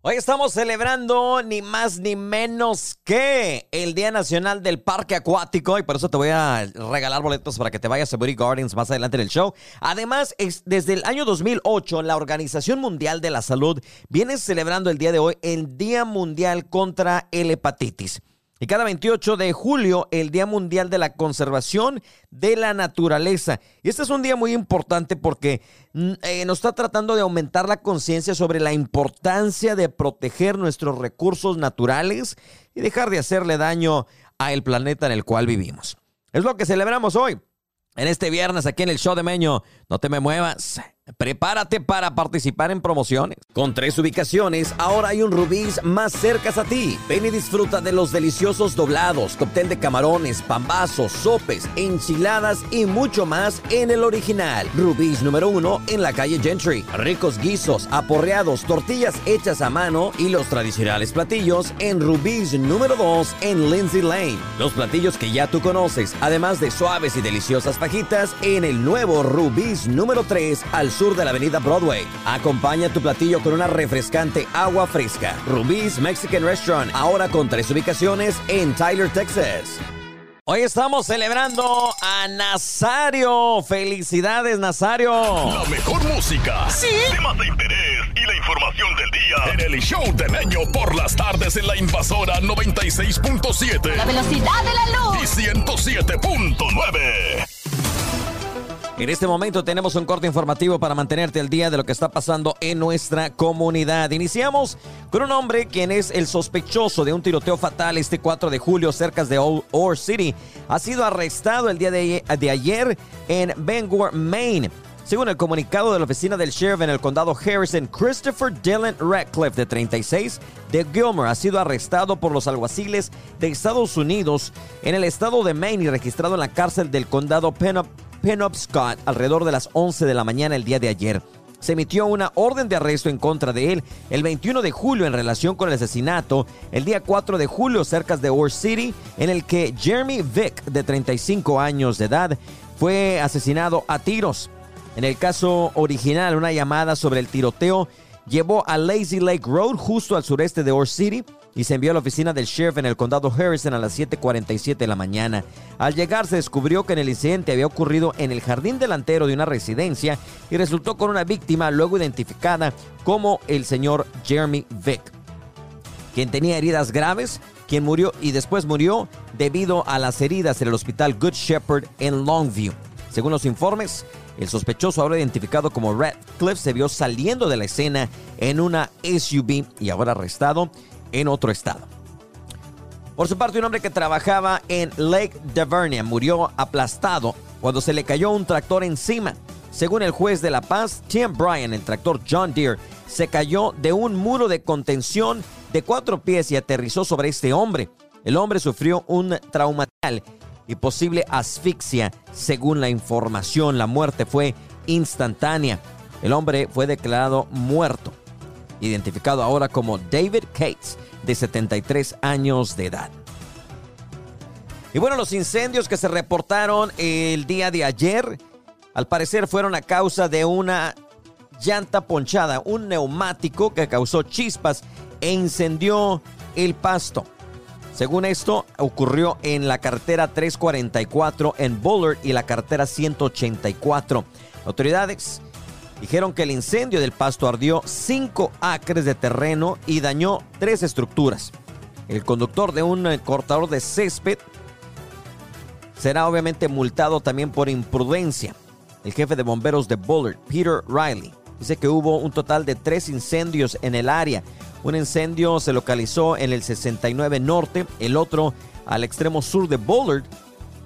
Hoy estamos celebrando ni más ni menos que el Día Nacional del Parque Acuático y por eso te voy a regalar boletos para que te vayas a Booty Gardens más adelante en el show. Además, es, desde el año 2008, la Organización Mundial de la Salud viene celebrando el día de hoy el Día Mundial contra el Hepatitis. Y cada 28 de julio, el Día Mundial de la Conservación de la Naturaleza. Y este es un día muy importante porque mm, eh, nos está tratando de aumentar la conciencia sobre la importancia de proteger nuestros recursos naturales y dejar de hacerle daño al planeta en el cual vivimos. Es lo que celebramos hoy. En este viernes aquí en el show de Meño, no te me muevas. Prepárate para participar en promociones. Con tres ubicaciones, ahora hay un Rubí's más cerca a ti. Ven y disfruta de los deliciosos doblados, cóctel de camarones, pambazos, sopes, enchiladas y mucho más en el original. Rubí's número uno en la calle Gentry. Ricos guisos, aporreados, tortillas hechas a mano y los tradicionales platillos en Rubí's número dos en Lindsay Lane. Los platillos que ya tú conoces, además de suaves y deliciosas fajitas en el nuevo Rubí's número 3 al sur de la avenida Broadway. Acompaña tu platillo con una refrescante agua fresca. Rubí's Mexican Restaurant, ahora con tres ubicaciones en Tyler, Texas. Hoy estamos celebrando a Nazario. Felicidades, Nazario. La mejor música. Sí. Temas de interés y la información del día. En el show del año por las tardes en la invasora 96.7. La velocidad de la luz. Y 107.9. En este momento tenemos un corte informativo para mantenerte al día de lo que está pasando en nuestra comunidad. Iniciamos con un hombre quien es el sospechoso de un tiroteo fatal este 4 de julio cerca de Ore City. Ha sido arrestado el día de, ayer en Bangor, Maine. Según el comunicado de la oficina del sheriff en el condado Harrison, Christopher Dylan Radcliffe, de 36, de Gilmer, ha sido arrestado por los alguaciles de Estados Unidos en el estado de Maine y registrado en la cárcel del condado Penobscot Penobscot alrededor de las 11 de la mañana el día de ayer. Se emitió una orden de arresto en contra de él el 21 de julio en relación con el asesinato el día 4 de julio cerca de Ore City, en el que Jeremy Vick, de 35 años de edad, fue asesinado a tiros. En el caso original, una llamada sobre el tiroteo llevó a Lazy Lake Road, justo al sureste de Ore City, y se envió a la oficina del sheriff en el condado Harrison a las 7:47 de la mañana. Al llegar se descubrió que en el incidente había ocurrido en el jardín delantero de una residencia y resultó con una víctima luego identificada como el señor Jeremy Vick, quien tenía heridas graves, quien murió y después murió debido a las heridas en el hospital Good Shepherd en Longview. Según los informes, el sospechoso ahora identificado como Radcliffe se vio saliendo de la escena en una SUV y ahora arrestado en otro estado. Por su parte, un hombre que trabajaba en Lake Devernia murió aplastado cuando se le cayó un tractor encima. Según el juez de La Paz, Tim Bryan, el tractor John Deere, se cayó de un muro de contención de cuatro pies y aterrizó sobre este hombre. El hombre sufrió un traumatal y posible asfixia, según la información. La muerte fue instantánea. El hombre fue declarado muerto identificado ahora como David Cates, de 73 años de edad. Y bueno, los incendios que se reportaron el día de ayer, al parecer fueron a causa de una llanta ponchada, un neumático que causó chispas e incendió el pasto. Según esto, ocurrió en la carretera 344 en Bullard y la carretera 184. Autoridades dijeron que el incendio del pasto ardió 5 acres de terreno y dañó tres estructuras. El conductor de un eh, cortador de césped será obviamente multado también por imprudencia. El jefe de bomberos de Bullard, Peter Riley, dice que hubo un total de tres incendios en el área. Un incendio se localizó en el 69 Norte, el otro al extremo sur de Bullard.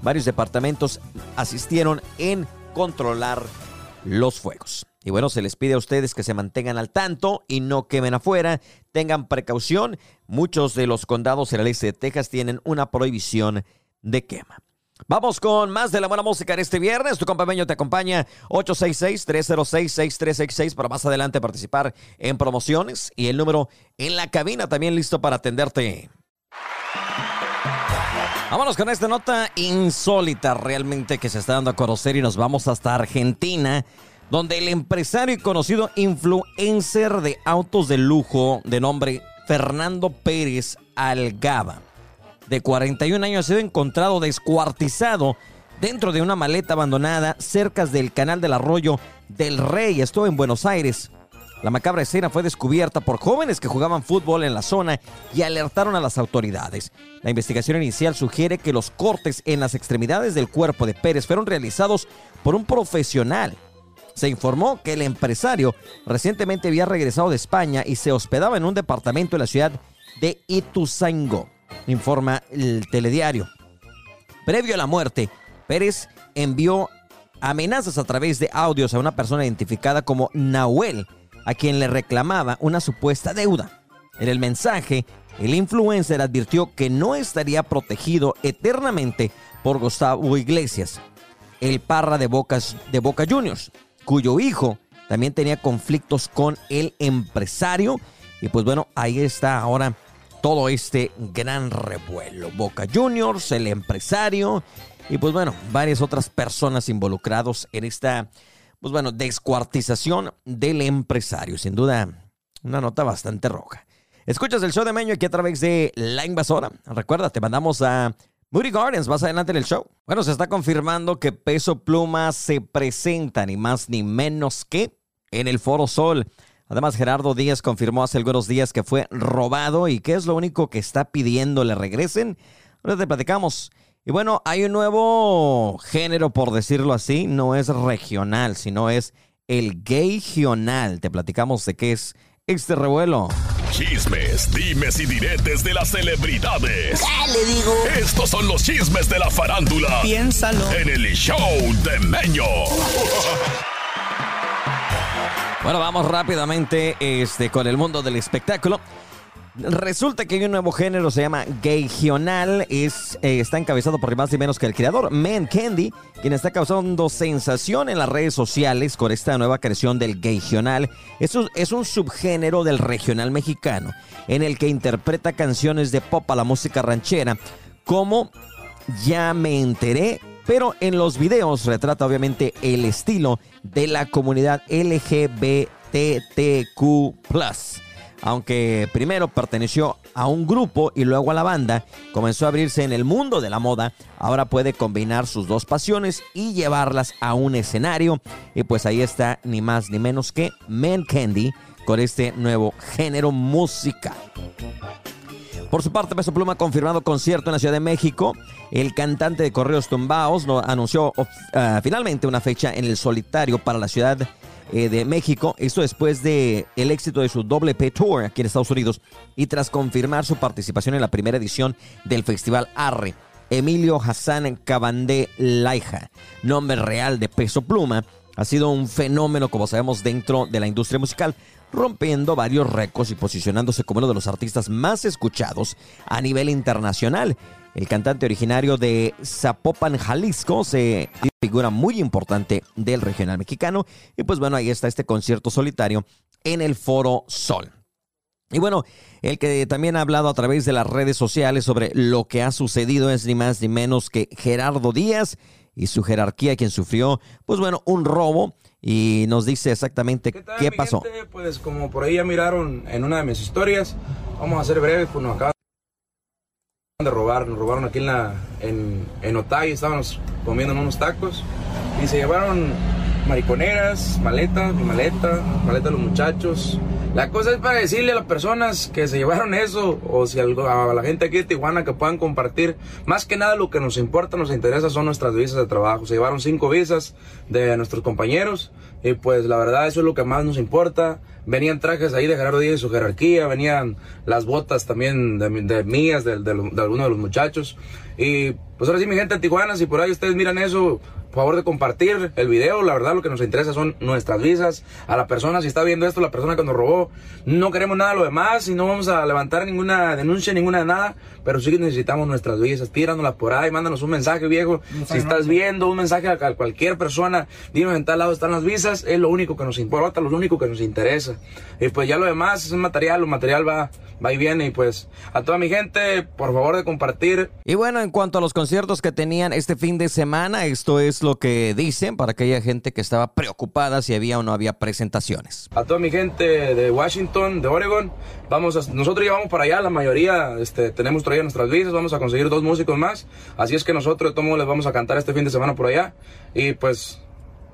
Varios departamentos asistieron en controlar los fuegos. Y bueno, se les pide a ustedes que se mantengan al tanto y no quemen afuera. Tengan precaución. Muchos de los condados en el este de Texas tienen una prohibición de quema. Vamos con más de la buena música en este viernes. Tu compañero te acompaña 866-306-6366 para más adelante participar en promociones y el número en la cabina también listo para atenderte. Vámonos con esta nota insólita realmente que se está dando a conocer y nos vamos hasta Argentina donde el empresario y conocido influencer de autos de lujo de nombre Fernando Pérez Algaba, de 41 años, ha sido encontrado descuartizado dentro de una maleta abandonada cerca del canal del arroyo del Rey. Esto en Buenos Aires. La macabra escena fue descubierta por jóvenes que jugaban fútbol en la zona y alertaron a las autoridades. La investigación inicial sugiere que los cortes en las extremidades del cuerpo de Pérez fueron realizados por un profesional. Se informó que el empresario recientemente había regresado de España y se hospedaba en un departamento en la ciudad de Ituzaingó, informa el telediario. Previo a la muerte, Pérez envió amenazas a través de audios a una persona identificada como Nahuel, a quien le reclamaba una supuesta deuda. En el mensaje, el influencer advirtió que no estaría protegido eternamente por Gustavo Iglesias, el parra de, de Boca Juniors, cuyo hijo también tenía conflictos con el empresario. Y pues bueno, ahí está ahora todo este gran revuelo. Boca Juniors, el empresario y pues bueno, varias otras personas involucrados en esta pues bueno, descuartización del empresario. Sin duda, una nota bastante roja. Escuchas el show de Meño aquí a través de La Invasora. Recuerda, te mandamos a Moody Gardens más adelante en el show. Bueno, se está confirmando que Peso Pluma se presenta ni más ni menos que en el Foro Sol. Además, Gerardo Díaz confirmó hace algunos días que fue robado y que es lo único que está pidiendo le regresen. Ahora te platicamos. Y bueno, hay un nuevo género, por decirlo así, no es regional, sino es el gayional. Te platicamos de qué es este revuelo. Chismes, dimes y diretes de las celebridades. ¿Qué le digo? Estos son los chismes de la farándula. Piénsalo. En el show de Meño. Bueno, vamos rápidamente este, con el mundo del espectáculo. Resulta que hay un nuevo género, se llama gayional, es, eh, está encabezado por más y menos que el creador, Man Candy, quien está causando sensación en las redes sociales con esta nueva creación del gayional. Eso es un subgénero del regional mexicano, en el que interpreta canciones de pop a la música ranchera, como Ya me enteré, pero en los videos retrata obviamente el estilo de la comunidad LGBTQ aunque primero perteneció a un grupo y luego a la banda, comenzó a abrirse en el mundo de la moda, ahora puede combinar sus dos pasiones y llevarlas a un escenario. Y pues ahí está ni más ni menos que Man Candy con este nuevo género musical. Por su parte, Peso Pluma ha confirmado concierto en la Ciudad de México. El cantante de Correos Tumbaos anunció uh, finalmente una fecha en el solitario para la ciudad eh, de México. Esto después de el éxito de su doble P Tour aquí en Estados Unidos y tras confirmar su participación en la primera edición del Festival Arre. Emilio Hassan Cabandé Laija, nombre real de Peso Pluma, ha sido un fenómeno, como sabemos, dentro de la industria musical, rompiendo varios récords y posicionándose como uno de los artistas más escuchados a nivel internacional. El cantante originario de Zapopan, Jalisco, se figura muy importante del regional mexicano. Y pues bueno, ahí está este concierto solitario en el Foro Sol. Y bueno, el que también ha hablado a través de las redes sociales sobre lo que ha sucedido es ni más ni menos que Gerardo Díaz y su jerarquía, quien sufrió, pues bueno, un robo y nos dice exactamente qué, pasó. Pues como por ahí ya miraron en una de mis historias, vamos a ser breves, pues nos acaba de robar, nos robaron aquí en la en, en Otay, estábamos comiendo unos tacos y se llevaron mariconeras, maleta, mi maleta, maleta de los muchachos. La cosa es para decirle a las personas que se llevaron eso, o si a la gente aquí de Tijuana que puedan compartir, más que nada lo que nos importa, nos interesa son nuestras visas de trabajo. Se llevaron cinco visas de nuestros compañeros, y pues la verdad eso es lo que más nos importa. Venían trajes ahí de Gerardo Díaz y su jerarquía, venían las botas también de, mías, de, de, de algunos de los muchachos. Y pues ahora sí, mi gente de Tijuana, si por ahí ustedes miran eso, favor de compartir el video. La verdad, lo que nos interesa son nuestras visas. A la persona, si está viendo esto, la persona que nos robó, no queremos nada de lo demás y no vamos a levantar ninguna denuncia, ninguna de nada. Pero sí que necesitamos nuestras visas. Tíranolas por ahí, mándanos un mensaje, viejo. si estás viendo un mensaje a cualquier persona, dinos en tal lado están las visas. Es lo único que nos importa, lo único que nos interesa. Y pues ya lo demás es material. Lo material va, va y viene. Y pues a toda mi gente, por favor de compartir. Y bueno, en cuanto a los conciertos que tenían este fin de semana, esto es lo que dicen para aquella gente que estaba preocupada si había o no había presentaciones. A toda mi gente de Washington, de Oregon, vamos a, nosotros ya vamos para allá, la mayoría este, tenemos todavía nuestras visas, vamos a conseguir dos músicos más. Así es que nosotros de les vamos a cantar este fin de semana por allá. Y pues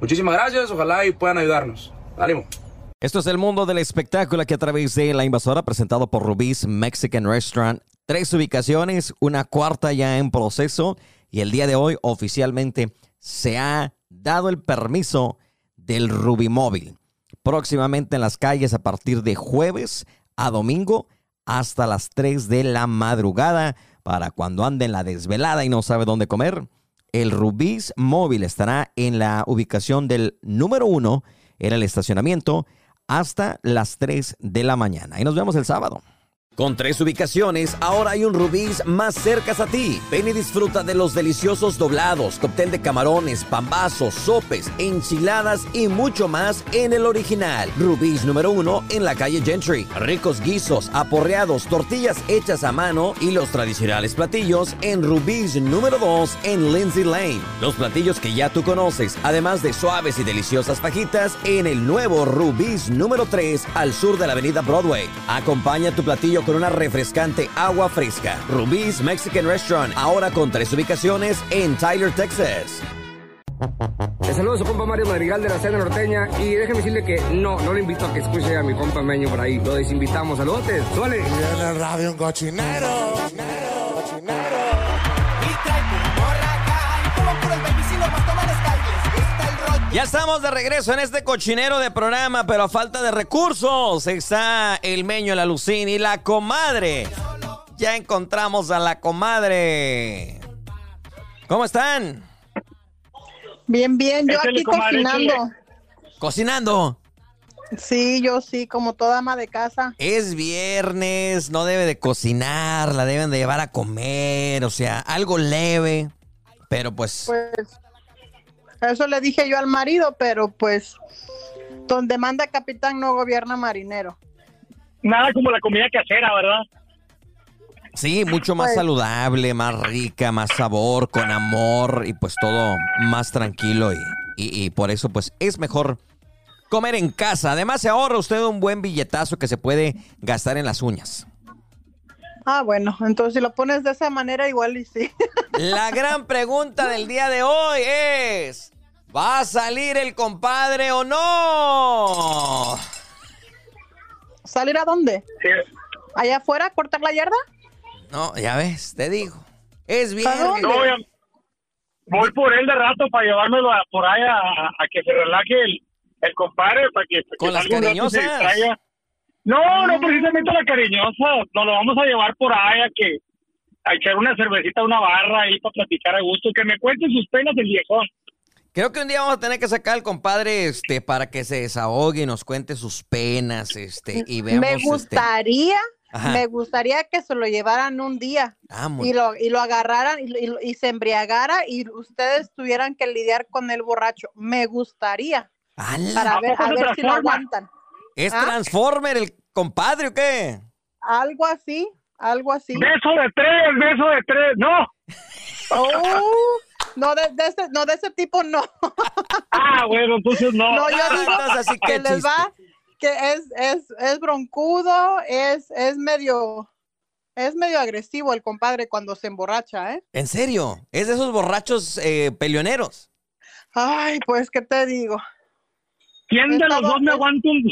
muchísimas gracias, ojalá y puedan ayudarnos. Ánimo. Esto es el mundo del espectáculo que a través de La Invasora, presentado por Rubí's Mexican Restaurant. Tres ubicaciones, una cuarta ya en proceso y el día de hoy oficialmente se ha dado el permiso del Rubí Móvil. Próximamente en las calles a partir de jueves a domingo hasta las 3 de la madrugada para cuando ande en la desvelada y no sabe dónde comer. El Rubí's Móvil estará en la ubicación del número uno en el estacionamiento hasta las 3 de la mañana. Y nos vemos el sábado. Con tres ubicaciones, ahora hay un Rubí's más cerca a ti. Ven y disfruta de los deliciosos doblados, cóctel de camarones, pambazos, sopes, enchiladas y mucho más en el original. Rubí's número uno en la calle Gentry. Ricos guisos, aporreados, tortillas hechas a mano y los tradicionales platillos en Rubí's número 2 en Lindsay Lane. Los platillos que ya tú conoces, además de suaves y deliciosas fajitas en el nuevo Rubí's número 3 al sur de la avenida Broadway. Acompaña tu platillo con una refrescante agua fresca. Rubí's Mexican Restaurant, ahora con tres ubicaciones en Tyler, Texas. Le saludo a su compa Mario Madrigal de la Cena Norteña y déjeme decirle que no, no le invito a que escuche a mi compa Meño por ahí. Lo desinvitamos. Saludos, suele. Y en el radio un cochinero. cochinero. Ya estamos de regreso en este cochinero de programa, pero a falta de recursos está el meño, la Lucín y la comadre. Ya encontramos a la comadre. ¿Cómo están? Bien, bien, yo aquí cocinando. ¿Cocinando? Sí, yo sí, como toda ama de casa. Es viernes, no debe de cocinar, la deben de llevar a comer, o sea, algo leve, pero pues... Pues eso le dije yo al marido, pero pues donde manda capitán no gobierna marinero. Nada como la comida casera, ¿verdad? Sí, mucho más Pues- saludable, más rica, más sabor, con amor y pues todo más tranquilo y, y- y por eso pues es mejor comer en casa. Además se ahorra usted un buen billetazo que se puede gastar en las uñas. Ah, bueno, entonces si lo pones de esa manera igual y sí. La gran pregunta del día de hoy es, ¿va a salir el compadre o no? ¿Salir a dónde? Sí. ¿Allá afuera a cortar la yarda? No, ya ves, te digo. Es. No, voy, por él de rato para llevármelo a- por ahí a, a que se relaje el, el compadre, para que, para que ¿Con las se cariñosas? No, no precisamente la cariñosa. Nos lo vamos a llevar por ahí a que a echar una cervecita, una barra ahí para platicar a gusto. Que me cuente sus penas el viejón. Creo que un día vamos a tener que sacar al compadre este para que se desahogue y nos cuente sus penas este y veamos me este, gustaría, me gustaría que se lo llevaran un día ah, muy- y lo, y lo agarraran y, lo- y- y se embriagara y ustedes tuvieran que lidiar con el borracho. Me gustaría ¡Ala! para ¿A ver, a ver si lo aguantan. ¿Es ¿Ah? Transformer el compadre o qué? Algo así, algo así. Beso de tres, beso de tres. No. Oh, no, de, de ese, no, de ese tipo no. Ah, bueno, entonces no. No, yo digo entonces así que que les va, que es, es, es broncudo, es, es medio, es medio agresivo el compadre cuando se emborracha, ¿eh? ¿En serio? ¿Es de esos borrachos eh, peleoneros? Ay, pues, ¿qué te digo? ¿Quién de los dos me he- aguanta un...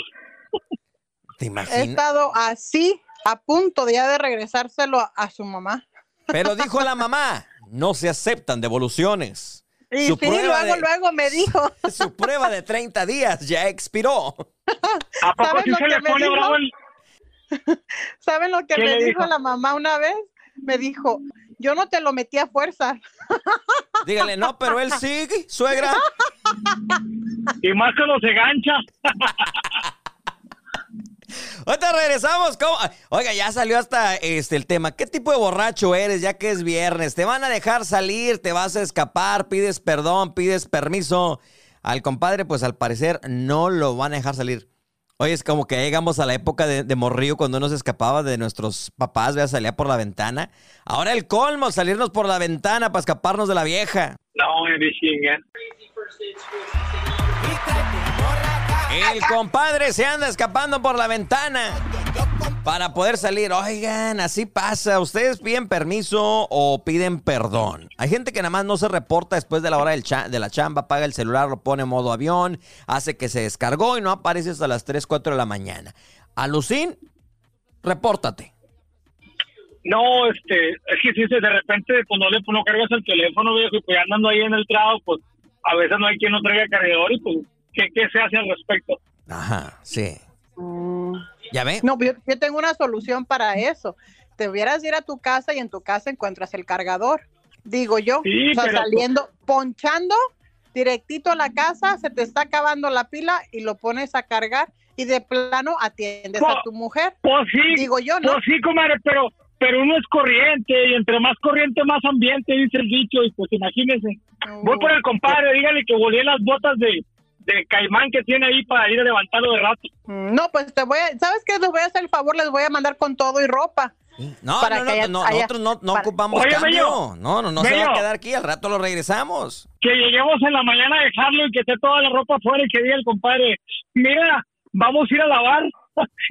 ¿Te He imaginas? estado así, a punto de ya de regresárselo a, a su mamá. Pero dijo la mamá, no se aceptan devoluciones. Y Su sí, luego, de- luego me dijo, Su prueba de 30 días ya expiró. ¿A poco ¿Sabes sí lo se que le me pone dijo? bravo el... ¿saben lo que ¿Qué me dijo dijo? la mamá una vez? Me dijo, yo no te lo metí a fuerza. Dígale, no, pero él sigue, suegra. Y más cuando se gancha. Ahorita regresamos. ¿cómo? Oiga, ya salió hasta este el tema. ¿Qué tipo de borracho eres ya que es viernes? ¿Te van a dejar salir? ¿Te vas a escapar? ¿Pides perdón? ¿Pides permiso? Al compadre, pues al parecer no lo van a dejar salir. Oye, es como que llegamos a la época de, de morrillo cuando uno se escapaba de nuestros papás, vea, salía por la ventana. Ahora el colmo, salirnos por la ventana para escaparnos de la vieja. No. El compadre se anda escapando por la ventana para poder salir. Oigan, así pasa. Ustedes piden permiso o piden perdón. Hay gente que nada más no se reporta después de la hora de la chamba, apaga el celular, lo pone en modo avión, hace que se descargó y no aparece hasta las 3, 4 de la mañana. Alucín, repórtate. No, este, es que si de repente pues no le no cargas el teléfono, viejo, y pues andando ahí en el trabajo, pues a veces no hay quien no traiga cargador y pues, ¿qué, qué se hace al respecto? Ajá, sí. ¿Ya ve? No, yo, yo tengo una solución para eso. Te hubieras ir a tu casa y en tu casa encuentras el cargador. Digo yo, Sí, o sea, pero- saliendo, ponchando directito a la casa, se te está acabando la pila y lo pones a cargar y de plano atiendes a Pues- tu mujer. Pues sí, Digo yo, ¿no? pues sí, comadre, pero, pero uno es corriente y entre más corriente, más ambiente, dice el dicho, y pues imagínese. Voy por el compadre, dígale que volé las botas de, de caimán que tiene ahí para ir a levantarlo de rato. Mm, No, pues te voy a, ¿sabes qué? Les voy a hacer el favor, les voy a mandar con todo y ropa. No, Para no, que no, haya- no, haya- nosotros no, no para- ocupamos Oye, cambio. Mello, No, no, no se va a quedar aquí, al rato lo regresamos. Que lleguemos en la mañana a dejarlo y que esté toda la ropa afuera y que diga el compadre, mira, vamos a ir a lavar.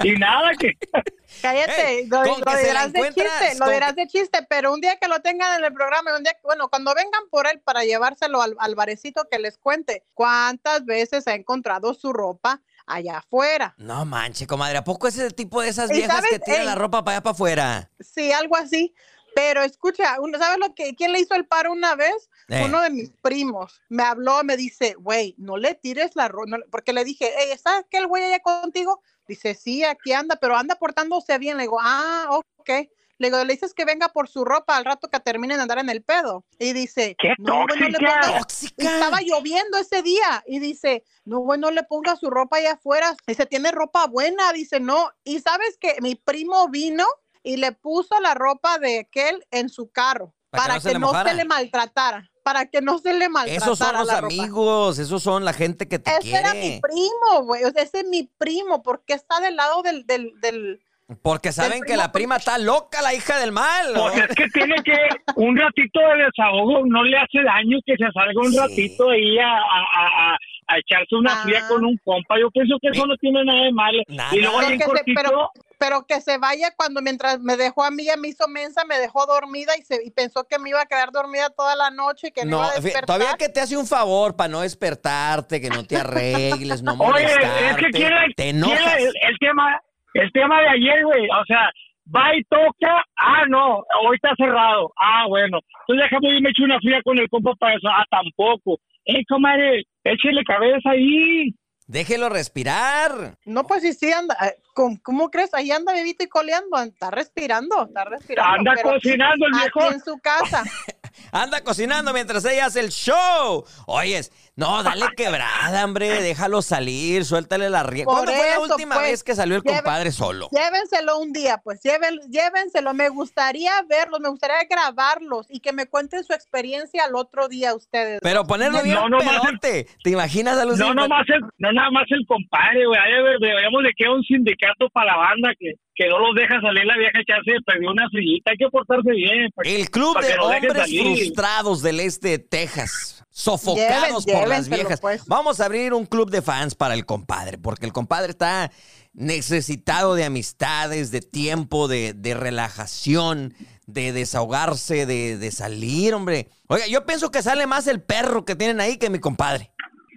Y nada, que... Cállate, lo, lo que dirás de chiste, lo dirás de chiste, pero un día que lo tengan en el programa, un día, bueno, cuando vengan por él para llevárselo al, al barecito que les cuente, ¿cuántas veces ha encontrado su ropa allá afuera? No manche, comadre, ¿a poco es el tipo de esas viejas sabes, que tiran ey. la ropa para allá para afuera? Sí, algo así. Pero escucha, ¿sabes lo que quién le hizo el paro una vez? Eh. Uno de mis primos me habló, me dice, güey, no le tires la ropa, porque le dije, hey, ¿está aquel güey allá contigo? Dice, sí, aquí anda, pero anda portándose bien. Le digo, ah, ok. Le digo, le dices que venga por su ropa al rato que terminen de andar en el pedo. Y dice, ¡Qué no, le tóxica! pongas. ¡Tóxica! Y Estaba lloviendo ese día y dice, no, güey, no le ponga su ropa allá afuera. Dice, tiene ropa buena. Dice, no. Y sabes que mi primo vino y le puso la ropa de aquel en su carro Para que no se que le no se le maltratara. Para que no se le maltratara. Esos son los la ropa. amigos, esos son la gente que te Ese era mi quiere. primo, güey. O sea, ese es mi primo. porque está del lado del, del, del... Porque saben que la prima está loca, la hija del mal. ¿no? Pues es que tiene que un ratito de desahogo, no le hace daño que se salga un Sí. ratito ahí a, a, a, a- a echarse una Ah. fría con un compa. Yo pienso que eso no tiene nada de malo. Nada. Y luego bien se, cortito, pero, pero que se vaya cuando mientras me dejó a mí, ya me hizo mensa, me dejó dormida y, se, y pensó que me iba a quedar dormida toda la noche y que no, No, iba a despertar. todavía que te hace un favor para no despertarte, que no te arregles, no Oye, molestarte. es que quiere, te quiere enojas. el, el tema, el tema de ayer, güey. O sea, va y toca, ah, no, hoy está cerrado. Ah, bueno. Entonces déjame irme echar una fría con el compa para eso. Ah, tampoco. Eh, comadre, échele cabeza ahí. Déjelo respirar. No, pues sí, sí, anda. eh, ¿Cómo, cómo crees? Ahí anda bebito y coleando. Está respirando, está respirando. Anda pero cocinando el viejo. Aquí en su casa. Anda cocinando mientras ella hace el show. Oyes, no, dale quebrada, hombre. Déjalo salir, suéltale la rienda. Por ¿Cuándo fue la última pues, vez que salió el compadre solo? Llévenselo un día, pues lleven, llévenselo. Me gustaría verlos, me gustaría grabarlos y que me cuenten su experiencia al otro día ustedes. Pero ponerlo No, bien no, nomás el-. ¿Te imaginas a No, nomás el, no nada más el compadre, güey. Deberíamos de que un sindicato para la banda que, que no los deja salir la vieja echarse perdió una frillita. Hay que portarse bien. que- El club de hombres frustrados del este de Texas, sofocados Lleven- por las viejas. pues. Vamos a abrir un club de fans para el compadre, porque el compadre está necesitado de amistades, de tiempo, de, de relajación, de desahogarse, de, de salir, hombre. Oiga, yo pienso que sale más el perro que tienen ahí que mi compadre.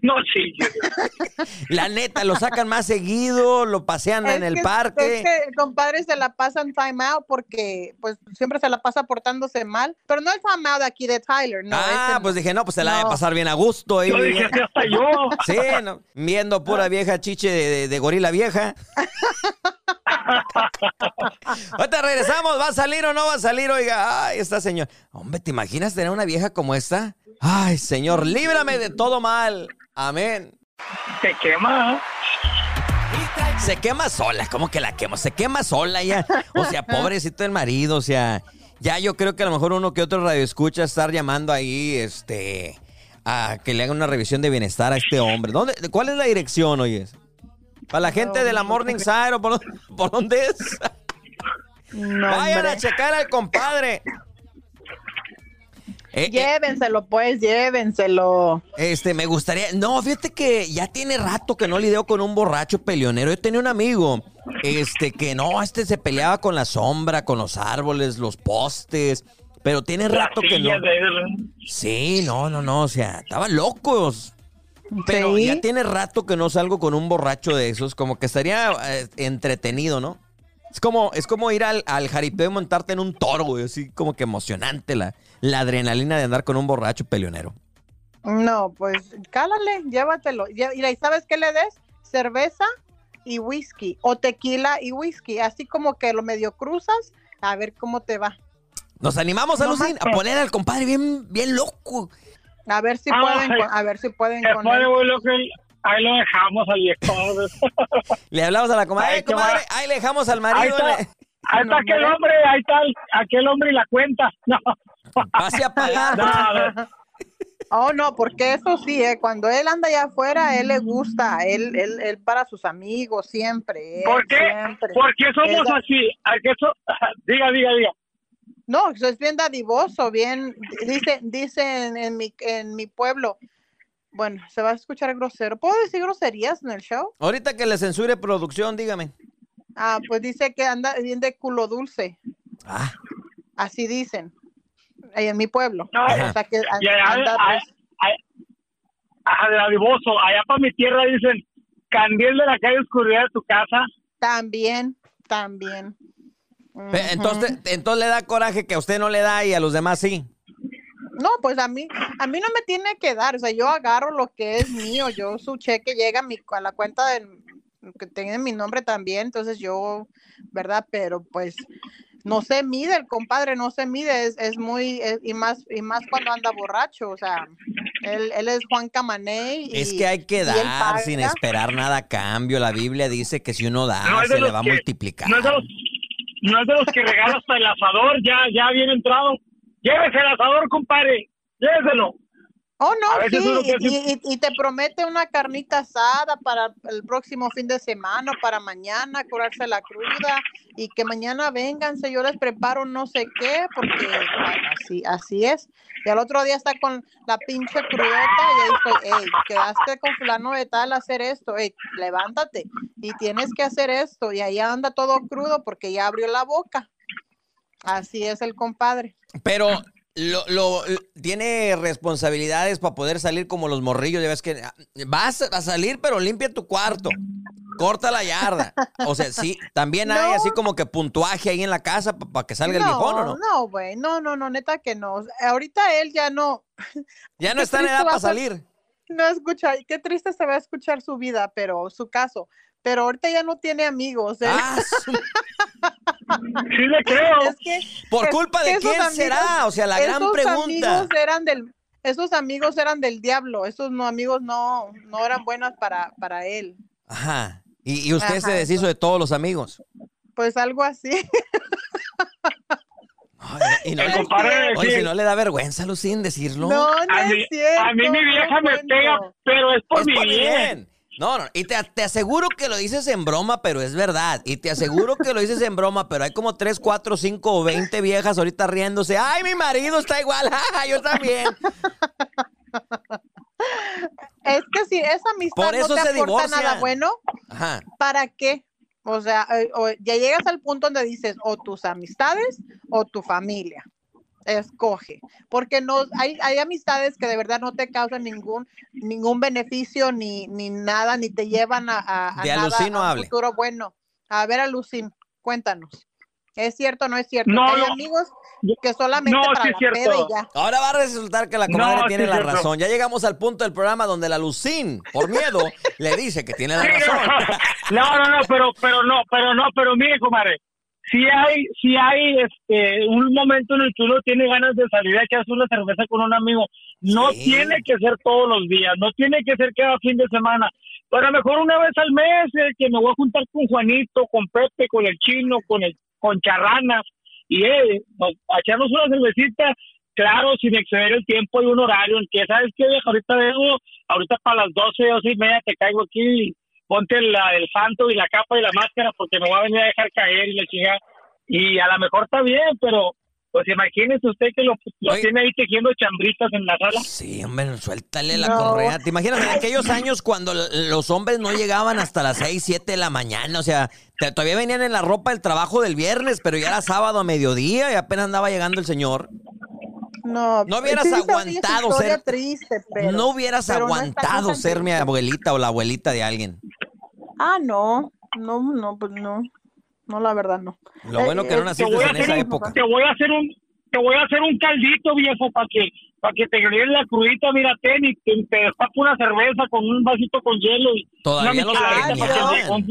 No, sí. La neta, lo sacan más seguido, lo pasean en el que- parque. Es que compadre se la pasa en time out porque pues siempre se la pasa portándose mal. Pero no el time out aquí de Tyler, no. ah, pues no. dije, no, pues se la va a No. pasar bien a gusto. Yo dije, hasta yo. Sí, no, viendo pura vieja chiche de, de- de gorila vieja. Ahorita regresamos, ¿va a salir o no va a salir? Oiga, ay, esta señora. Hombre, ¿te imaginas tener una vieja como esta? Ay, Señor, líbrame de todo mal. Amén. Te quema. Se quema sola, ¿cómo que la quema? Se quema sola ya. O sea, pobrecito el marido, o sea, ya yo creo que a lo mejor uno que otro radio escucha estar llamando ahí, este, a que le hagan una revisión de bienestar a este hombre. ¿Dónde, ¿Cuál es la dirección, oyes? Para la gente de la Morningside o por, por dónde es. No, Vayan a checar al compadre. Eh, eh, Llévenselo, pues, llévenselo. Este, me gustaría. No, fíjate que ya tiene rato que no lidio con un borracho peleonero. Yo tenía un amigo, este, que no, este se peleaba con la sombra, con los árboles, los postes. Pero tiene rato que no. Sí, no, no, no. O sea, estaban locos. Pero Sí. ya tiene rato que no salgo con un borracho de esos. Como que estaría eh, entretenido, ¿no? Es como, es como ir al, al jaripeo y montarte en un toro, güey. Así como que emocionante la, la adrenalina de andar con un borracho peleonero. No, pues cálale, llévatelo. Y ahí, ¿sabes qué le des? Cerveza y whisky o tequila y whisky, así como que lo medio cruzas, a ver cómo te va. Nos animamos a No Lucín a poner al compadre bien, bien loco. A ver si Ah, pueden, a ver si pueden Se con fue él. muy loco el- Ahí lo dejamos al viejo. Le hablamos a la comadre. Ay, "Ay, qué comadre, va. ahí le dejamos al Ahí marido. está, le- ahí está aquel hombre, ahí está el- aquel hombre y la cuenta. No, Pase a pagar. no, a ver. Oh, no, porque eso sí, eh, cuando él anda allá afuera, él le gusta, él, él, él para sus amigos siempre. él ¿Por qué? siempre. ¿Por qué somos así? ¿A qué so- Diga, diga, diga. No, eso es bien dadivoso, bien, dice, dice en, en mi, en mi pueblo. Bueno, se va a escuchar grosero. ¿Puedo decir groserías en el show? Ahorita que le censure producción, dígame. Ah, pues dice que anda bien de culo dulce. Ah, Así dicen. Ahí en mi pueblo. No, O sea que Y allá, anda allá, allá, de Dadivoso, allá para mi tierra dicen, candil de la calle oscuridad de tu casa. También, también. entonces, entonces le da coraje que a usted no le da y a los demás sí. No, pues a mí, a mí no me tiene que dar, o sea, yo agarro lo que es mío, yo su cheque llega a, mi, a la cuenta del, que tiene mi nombre también, entonces yo, ¿verdad? Pero pues no se mide el compadre, no se mide, es, es muy, es- y más, y más cuando anda borracho, o sea, él, él es Juan Camaney. Es y- que hay que dar sin esperar nada a cambio. La Biblia dice que si uno da, No es se le va a multiplicar. No es de los, no es de los que regala hasta el asador, ya, ya bien entrado. Llévese el asador, compadre, lléveselo. Oh, no, sí, uno y, hace- y- y te promete una carnita asada para el próximo fin de semana, para mañana, curarse la cruda, y que mañana vénganse, yo les preparo no sé qué, porque así, así es. Y al otro día está con la pinche crudota y ahí estoy, hey, quedaste con fulano de tal hacer esto, hey, levántate, y tienes que hacer esto, y ahí anda todo crudo porque ya abrió la boca. Así es el compadre. Pero lo, lo- tiene responsabilidades para poder salir como los morrillos. Ya ves que ah, vas a salir, pero limpia tu cuarto. Corta la yarda. O sea, sí, también hay No. así como que puntuaje ahí en la casa para que salga el viejón, ¿o no? No, güey, no, no, no, neta que no. Ahorita él ya no, Ya no está en edad para salir. no escucha, qué triste se va a escuchar su vida, pero su caso. Pero ahorita ya no tiene amigos. él- Ah, su- Sí le creo. es que ¿Por es culpa de quién amigos- será? O sea, la gran esos pregunta. amigos eran del, esos amigos eran del diablo. Esos no amigos no, no eran buenos para, para él. Ajá. Y, y usted se deshizo de todos los amigos. Pues algo así. Ay, y no le- oye, si no le da vergüenza, Lucín, decirlo. No, no A es mí, cierto. a mí mi vieja no me cuento. pega, pero es por Es mi por mi bien. bien. No, no, y te, te aseguro que lo dices en broma, pero es verdad. Y te aseguro que lo dices en broma, pero hay como 3, 4, 5 o 20 viejas ahorita riéndose. Ay, mi marido está igual. Yo también. Es que si esa amistad Por eso no te se aporta divorcian. nada bueno, Ajá. ¿para qué? O sea, eh, ya llegas al punto donde dices o tus amistades o tu familia. Escoge, porque no hay, hay amistades que de verdad no te causan ningún ningún beneficio ni, ni nada, ni te llevan a, a, a De nada, Alucín no a un hable. futuro bueno. A ver, Alucín, cuéntanos. ¿Es cierto o no es cierto? No, hay no. amigos que solamente No, para sí la es cierto. peda y ya. Ahora va a resultar que la comadre No, tiene sí, la cierto. razón. Ya llegamos al punto del programa donde la Lucín, por miedo, le dice que tiene la Sí, razón. No, no, no, pero, pero no, pero no, pero mire, comadre, si hay, si hay este, un momento en el que uno tiene ganas de salir a echarse una cerveza con un amigo, no Sí. tiene que ser todos los días, no tiene que ser cada fin de semana, pero a lo mejor una vez al mes, eh, que me voy a juntar con Juanito, con Pepe, con el chino, con el, con Charranas, y eh, nos- a echarnos una cervecita, claro, sin exceder el tiempo y un horario en que, ¿sabes qué? Ahorita vengo, ahorita para las 12, 12 y media te caigo aquí ponte la, el santo y la capa y la máscara porque me va a venir a dejar caer y la chingada. Y a lo mejor está bien, pero pues imagínese usted que lo, lo tiene ahí tejiendo chambritas en la sala. Sí, hombre, suéltale la No. correa. ¿Te imaginas en aquellos años cuando los hombres no llegaban hasta las 6, 7 de la mañana? O sea, te- todavía venían en la ropa del trabajo del viernes, pero ya era sábado a mediodía y apenas andaba llegando el señor. No, No hubieras sí, sí, sí, aguantado ser- triste, pero, no hubieras no aguantado ser mi abuelita o la abuelita de alguien. Ah, no, no, no, pues no, no, la verdad no. Lo Eh, bueno que no eh, Te naciste en hacer esa época. te voy a hacer un, te voy a hacer un caldito viejo para que, para que te grillen la crudita, mira, ten y te, te destapo una cerveza con un vasito con hielo y Todavía los premiaban.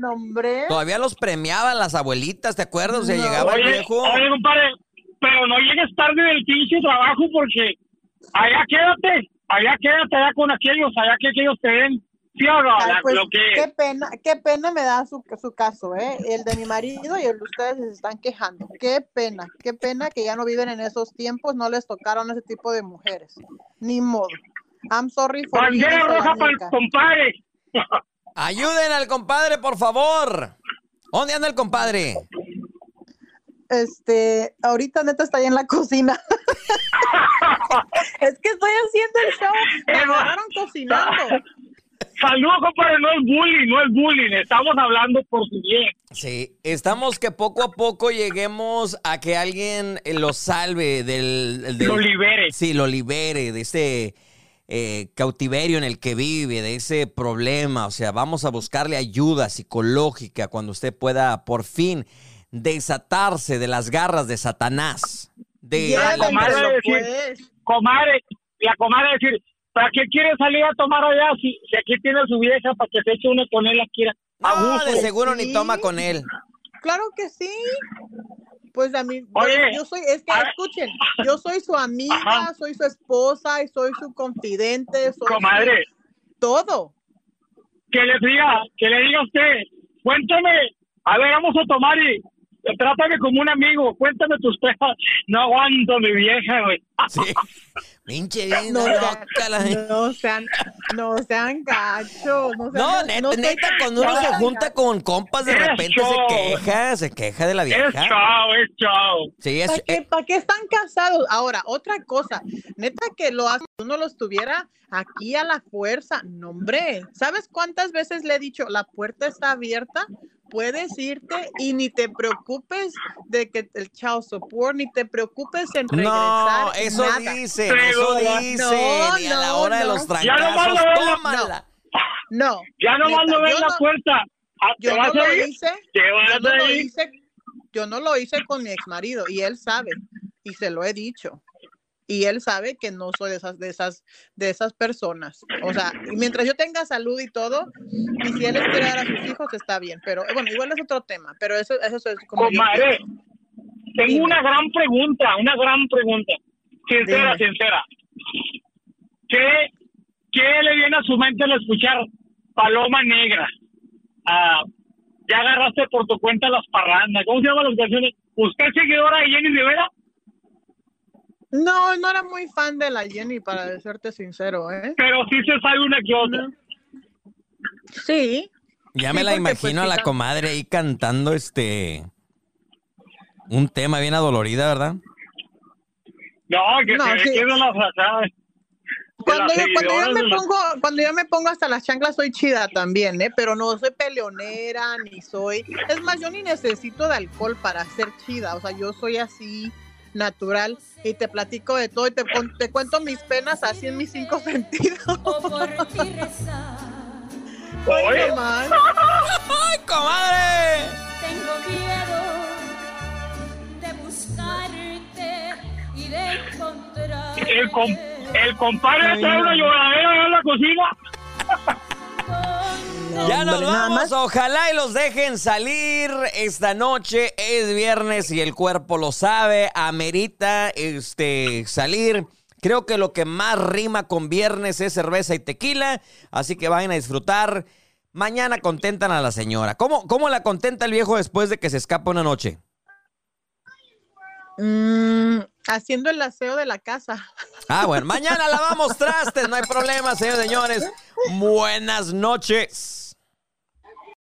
no, hombre. Todavía los premiaban las abuelitas, ¿te acuerdas? O sea, No. llegaba el Oye, viejo. oye, compadre, pero no llegues tarde del pinche trabajo porque allá quédate, allá quédate allá con aquellos, allá que aquellos te den. ¿Sí o no? Ay, La- pues, lo que qué pena, qué pena me da su, su caso, ¿eh? El de mi marido y el de ustedes se están quejando. Qué pena, qué pena que ya no viven en esos tiempos, no les tocaron ese tipo de mujeres. Ni modo. I'm sorry for bandera roja para el compadre. Ayuden al compadre, por favor. ¿Dónde anda el compadre? Este, ahorita neta está ahí en la cocina. es que estoy haciendo el show. Me agarraron cocinando. Saludos, compadre, no es bullying, no es bullying, estamos hablando por su bien. Sí, estamos que poco a poco lleguemos a que alguien eh, lo salve del... del- Lo libere. Sí, lo libere de ese eh, cautiverio en el que vive, de ese problema. O sea, vamos a buscarle ayuda psicológica cuando usted pueda por fin desatarse de las garras de Satanás. De Llévenmelo, comadre decir-. Comadre, la comadre decir, ¿para qué quiere salir a tomar allá si, si aquí tiene a su vieja para que se eche una con él aquí? A No, de seguro ni toma con él. Claro que sí. Pues a mí, Oye, yo soy, es que escuchen, yo soy su amiga, Ajá. soy su esposa y soy su confidente, soy su- Comadre, todo. que le diga, que le diga a usted, cuéntame, a ver, vamos a tomar y trátame como un amigo, cuéntame tus pejas. No aguanto mi vieja, güey. Sí. Pinche bien No loca la- sean, no sean, no sean gachos, no sean, No, neta, neta, cuando uno no se junta con compas, de Es repente se queja, se queja de la Es vieja. chao, es chao. Sí, es, ¿Para qué, eh, para qué están casados? Ahora, otra cosa, neta que lo hace, uno los tuviera aquí a la fuerza, no hombre, ¿sabes cuántas veces le he dicho, la puerta está abierta, puedes irte y ni te preocupes de que el child support, ni te preocupes en regresar, no, eso nada. dicen, Pero, eso no, dicen, y a la hora de no. los Ya nomás trancazos, lo ven, tómala. No, Ya nomás lo ven la no- puerta. Ah, ¿Te yo vas no a lo yo no a lo hice, yo no lo hice con mi ex marido y él sabe y se lo he dicho y él sabe que no soy de esas de esas de esas personas o sea mientras yo tenga salud y todo y si él les quiere dar a sus hijos está bien pero eh, bueno igual es otro tema pero eso eso es como Comadre, tengo Dime. una gran pregunta, una gran pregunta. Sincera, Dime. sincera. ¿Qué, ¿Qué le viene a su mente al escuchar Paloma Negra? Ah, ya agarraste por tu cuenta las parrandas. ¿Cómo se llaman las canciones? ¿Usted es seguidora de Jenny Rivera? No no era muy fan de la Jenny para serte sincero eh Pero sí se sabe una que otra. sí Ya Sí, me la pues, imagino a la comadre ahí cantando este un tema bien adolorida, ¿verdad? No, que No, se ve sí. no la. Cuando las yo, cuando yo me pongo, cuando yo me pongo hasta las chanclas soy chida también, ¿eh? Pero no soy peleonera, ni soy. Es más, yo ni necesito de alcohol para ser chida. O sea, yo soy así natural y te platico de todo y te, te cuento mis penas así en mis cinco sentidos. Nomás. ¡Ay, comadre! Tengo miedo de buscarte y de encontrar. El, com el compadre trae una lloradera en la cocina. Ya nos vamos, más. ojalá y los dejen salir esta noche. Es viernes y el cuerpo lo sabe, amerita este salir. Creo que lo que más rima con viernes es cerveza y tequila, así que vayan a disfrutar. Mañana contentan a la señora. ¿Cómo, cómo la contenta el viejo después de que se escapa una noche? Mm, Haciendo el aseo de la casa. Ah, bueno, mañana lavamos trastes, no hay problema, señores señores. Buenas noches.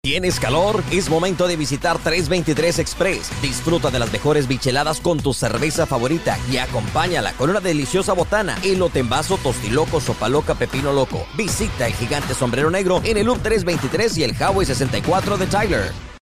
¿Tienes calor? Es momento de visitar 323 Express. Disfruta de las mejores bicheladas con tu cerveza favorita y acompáñala con una deliciosa botana, elote en vaso, tostiloco, sopa loca, pepino loco. Visita el gigante sombrero negro en el Loop 323 y el Highway 64 de Tyler.